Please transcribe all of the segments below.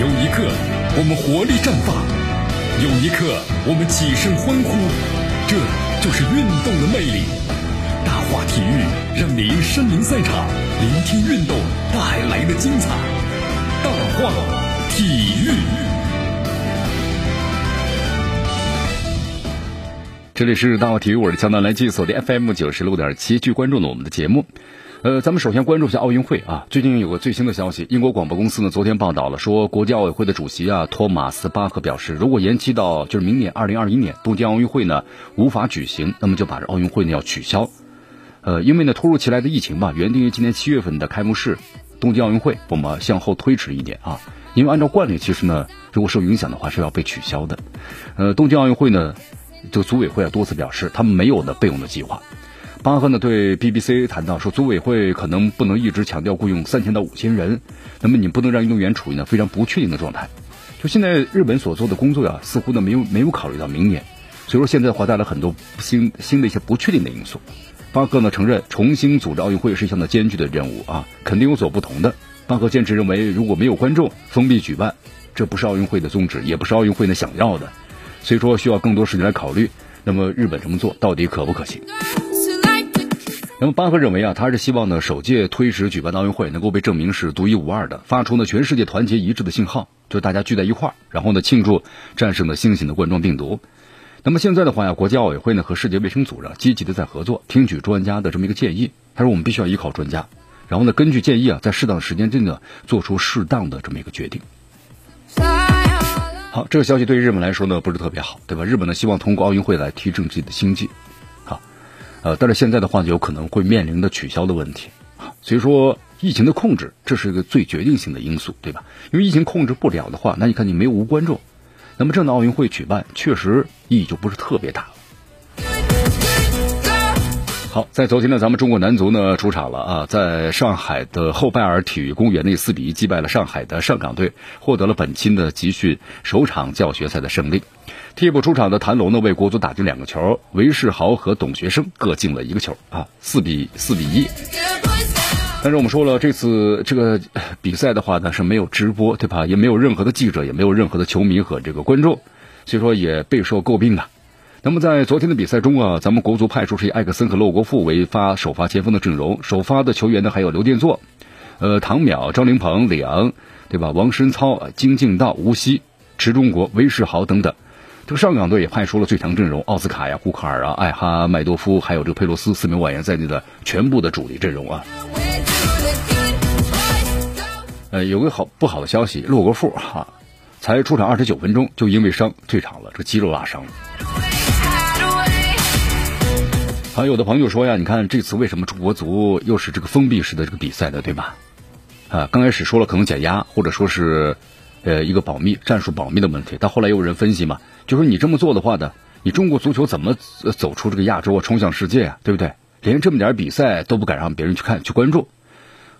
有一刻，我们活力绽放；有一刻，我们起身欢呼。这就是运动的魅力。大话体育让您身临赛场，聆听运动带来的精彩。大话体育，这里是大话体育，我是江南，来继续锁定 FM 九十六点七，继续关注呢我们的节目。呃，咱们首先关注一下奥运会啊。最近有个最新的消息，英国广播公司呢昨天报道了，说国际奥委会的主席啊托马斯巴赫表示，如果延期到就是明年二零二一年东京奥运会呢无法举行，那么就把这奥运会呢要取消。呃，因为呢突如其来的疫情吧，原定于今年七月份的开幕式东京奥运会，我们向后推迟一年啊。因为按照惯例，其实呢如果受影响的话是要被取消的。呃，东京奥运会呢，这个组委会啊多次表示，他们没有呢备用的计划。巴赫呢对 BBC 谈到说，组委会可能不能一直强调雇佣三千到五千人，那么你不能让运动员处于呢非常不确定的状态。就现在日本所做的工作呀，似乎呢没有没有考虑到明年，所以说现在的话带来很多新新的一些不确定的因素。巴赫呢承认，重新组织奥运会是一项的艰巨的任务啊，肯定有所不同的。巴赫坚持认为，如果没有观众，封闭举办，这不是奥运会的宗旨，也不是奥运会呢想要的，所以说需要更多时间来考虑。那么日本这么做到底可不可行？那么巴赫认为啊，他是希望呢，首届推迟举办的奥运会能够被证明是独一无二的，发出呢全世界团结一致的信号，就大家聚在一块儿，然后呢庆祝战胜了新型的冠状病毒。那么现在的话呀，国际奥委会呢和世界卫生组织积极的在合作，听取专家的这么一个建议。他说我们必须要依靠专家，然后呢根据建议啊，在适当的时间内呢做出适当的这么一个决定。好，这个消息对于日本来说呢不是特别好，对吧？日本呢希望通过奥运会来提振自己的经济。呃，但是现在的话，有可能会面临的取消的问题啊，所以说疫情的控制，这是一个最决定性的因素，对吧？因为疫情控制不了的话，那你看你没有无观众，那么这样的奥运会举办确实意义就不是特别大了。在昨天呢，咱们中国男足呢出场了啊，在上海的后拜尔体育公园内四比一击败了上海的上港队，获得了本期的集训首场教学赛的胜利。替补出场的谭龙呢，为国足打进两个球，韦世豪和董学生各进了一个球啊，四比四比一。但是我们说了，这次这个比赛的话呢是没有直播，对吧？也没有任何的记者，也没有任何的球迷和这个观众，所以说也备受诟病的。那么在昨天的比赛中啊，咱们国足派出是以艾克森和洛国富为发首发前锋的阵容，首发的球员呢还有刘殿座、呃唐淼、张琳芃、李昂，对吧？王申操、金敬道、吴曦、池忠国、韦世豪等等。这个上港队也派出了最强阵容，奥斯卡呀、胡卡尔啊、艾哈迈多夫，还有这个佩洛斯四名外援在内的全部的主力阵容啊。呃，有个好不好的消息，洛国富哈才出场二十九分钟就因为伤退场了，这肌肉拉伤。还有的朋友说呀，你看这次为什么中国足又是这个封闭式的这个比赛的，对吧？啊，刚开始说了可能减压，或者说是呃一个保密战术保密的问题，但后来又有人分析嘛。就说你这么做的话呢，你中国足球怎么走出这个亚洲啊，冲向世界啊，对不对？连这么点比赛都不敢让别人去看去关注，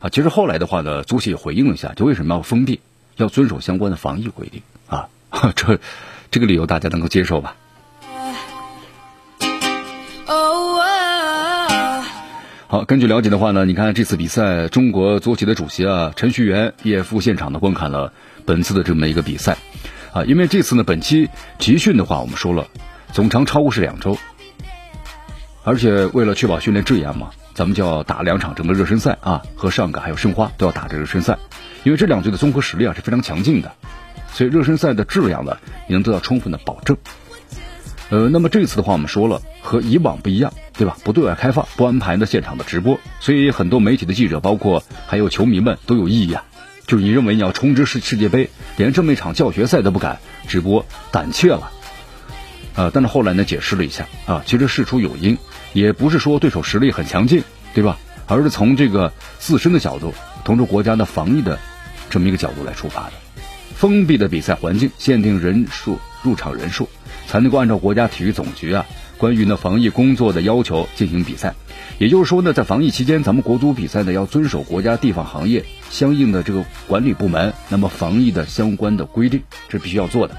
啊，其实后来的话呢，足协也回应了一下，就为什么要封闭，要遵守相关的防疫规定啊，这这个理由大家能够接受吧？好，根据了解的话呢，你看这次比赛，中国足协的主席啊陈戌源也赴现场的观看了本次的这么一个比赛。啊，因为这次呢，本期集训的话，我们说了，总长超过是两周，而且为了确保训练质量嘛，咱们就要打两场这么热身赛啊，和上港还有申花都要打这热身赛，因为这两队的综合实力啊是非常强劲的，所以热身赛的质量呢也能得到充分的保证。呃，那么这次的话，我们说了，和以往不一样，对吧？不对外开放，不安排呢现场的直播，所以很多媒体的记者，包括还有球迷们都有异议啊。就是你认为你要冲击世世界杯，连这么一场教学赛都不敢直播，胆怯了，啊！但是后来呢，解释了一下啊，其实事出有因，也不是说对手实力很强劲，对吧？而是从这个自身的角度，从这国家的防疫的这么一个角度来出发的。封闭的比赛环境，限定人数入场人数，才能够按照国家体育总局啊关于呢防疫工作的要求进行比赛。也就是说呢，在防疫期间，咱们国足比赛呢要遵守国家地方行业相应的这个管理部门，那么防疫的相关的规定，这必须要做的。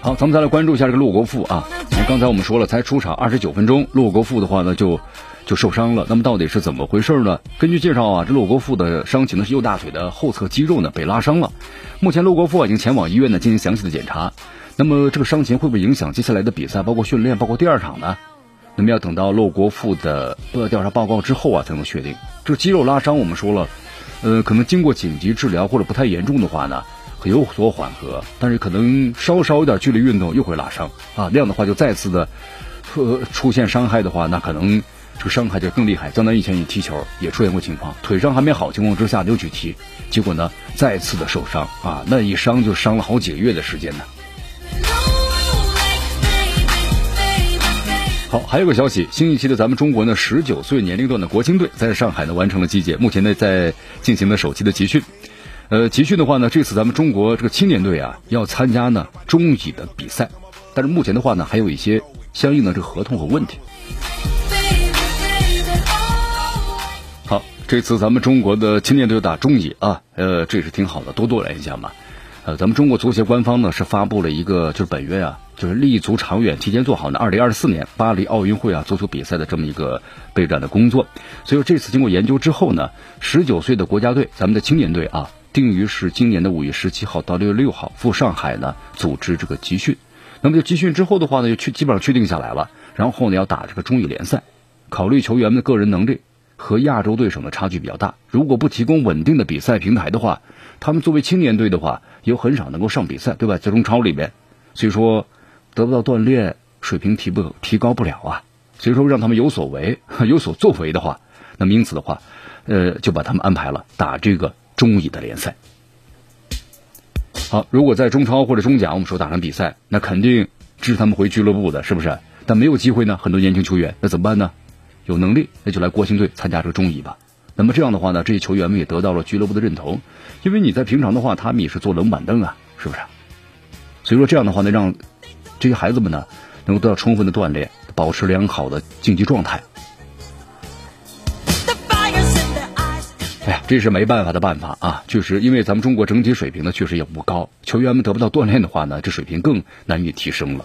好，咱们再来关注一下这个洛国富啊。刚才我们说了，才出场二十九分钟，洛国富的话呢就就受伤了。那么到底是怎么回事呢？根据介绍啊，这骆国富的伤情呢是右大腿的后侧肌肉呢被拉伤了。目前陆国富已经前往医院呢进行详细的检查。那么这个伤情会不会影响接下来的比赛，包括训练，包括第二场呢？那么要等到陆国富的调查报告之后啊才能确定。这个肌肉拉伤我们说了，呃，可能经过紧急治疗或者不太严重的话呢。有所缓和，但是可能稍稍有点剧烈运动又会拉伤啊，那样的话就再次的出出现伤害的话，那可能这个伤害就更厉害。江南以前也踢球也出现过情况，腿伤还没好情况之下就去踢，结果呢再次的受伤啊，那一伤就伤了好几个月的时间呢。好，还有个消息，新一期的咱们中国呢十九岁年龄段的国青队在上海呢完成了集结，目前呢在进行了首期的集训。呃，集训的话呢，这次咱们中国这个青年队啊，要参加呢中乙的比赛，但是目前的话呢，还有一些相应的这个合同和问题。这次咱们中国的青年队打中乙啊，呃，这是挺好的，多多来一下嘛。呃，咱们中国足协官方呢是发布了一个，就是本月啊，就是立足长远，提前做好呢二零二四年巴黎奥运会啊足球比赛的这么一个备战的工作。所以说这次经过研究之后呢，十九岁的国家队，咱们的青年队啊。定于是今年的五月十七号到六月六号赴上海呢组织这个集训，那么就集训之后的话呢，就确基本上确定下来了。然后呢要打这个中乙联赛，考虑球员们的个人能力和亚洲对手呢差距比较大，如果不提供稳定的比赛平台的话，他们作为青年队的话，又很少能够上比赛，对吧？在中超里面，所以说得不到锻炼，水平提不提高不了啊。所以说让他们有所为、有所作为的话，那么因此的话，呃，就把他们安排了打这个。中乙的联赛，好，如果在中超或者中甲，我们说打场比赛，那肯定支持他们回俱乐部的，是不是？但没有机会呢，很多年轻球员，那怎么办呢？有能力，那就来国青队参加这个中乙吧。那么这样的话呢，这些球员们也得到了俱乐部的认同，因为你在平常的话，他们也是坐冷板凳啊，是不是？所以说这样的话呢，让这些孩子们呢，能够得到充分的锻炼，保持良好的竞技状态。哎呀，这是没办法的办法啊！确实，因为咱们中国整体水平呢，确实也不高。球员们得不到锻炼的话呢，这水平更难以提升了。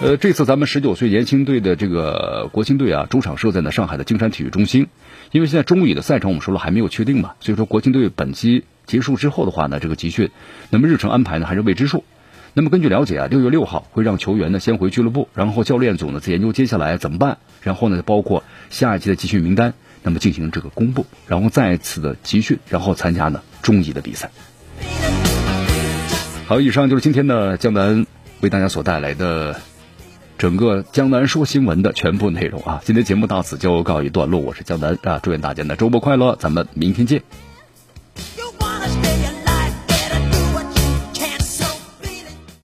呃，这次咱们十九岁年轻队的这个国青队啊，主场设在呢上海的金山体育中心。因为现在中乙的赛程我们说了还没有确定嘛，所以说国青队本期结束之后的话呢，这个集训，那么日程安排呢还是未知数。那么根据了解啊，六月六号会让球员呢先回俱乐部，然后教练组呢再研究接下来怎么办，然后呢包括下一期的集训名单。那么进行这个公布，然后再次的集训，然后参加呢中乙的比赛。好，以上就是今天的江南为大家所带来的整个江南说新闻的全部内容啊！今天节目到此就告一段落，我是江南啊，祝愿大家呢周末快乐，咱们明天见。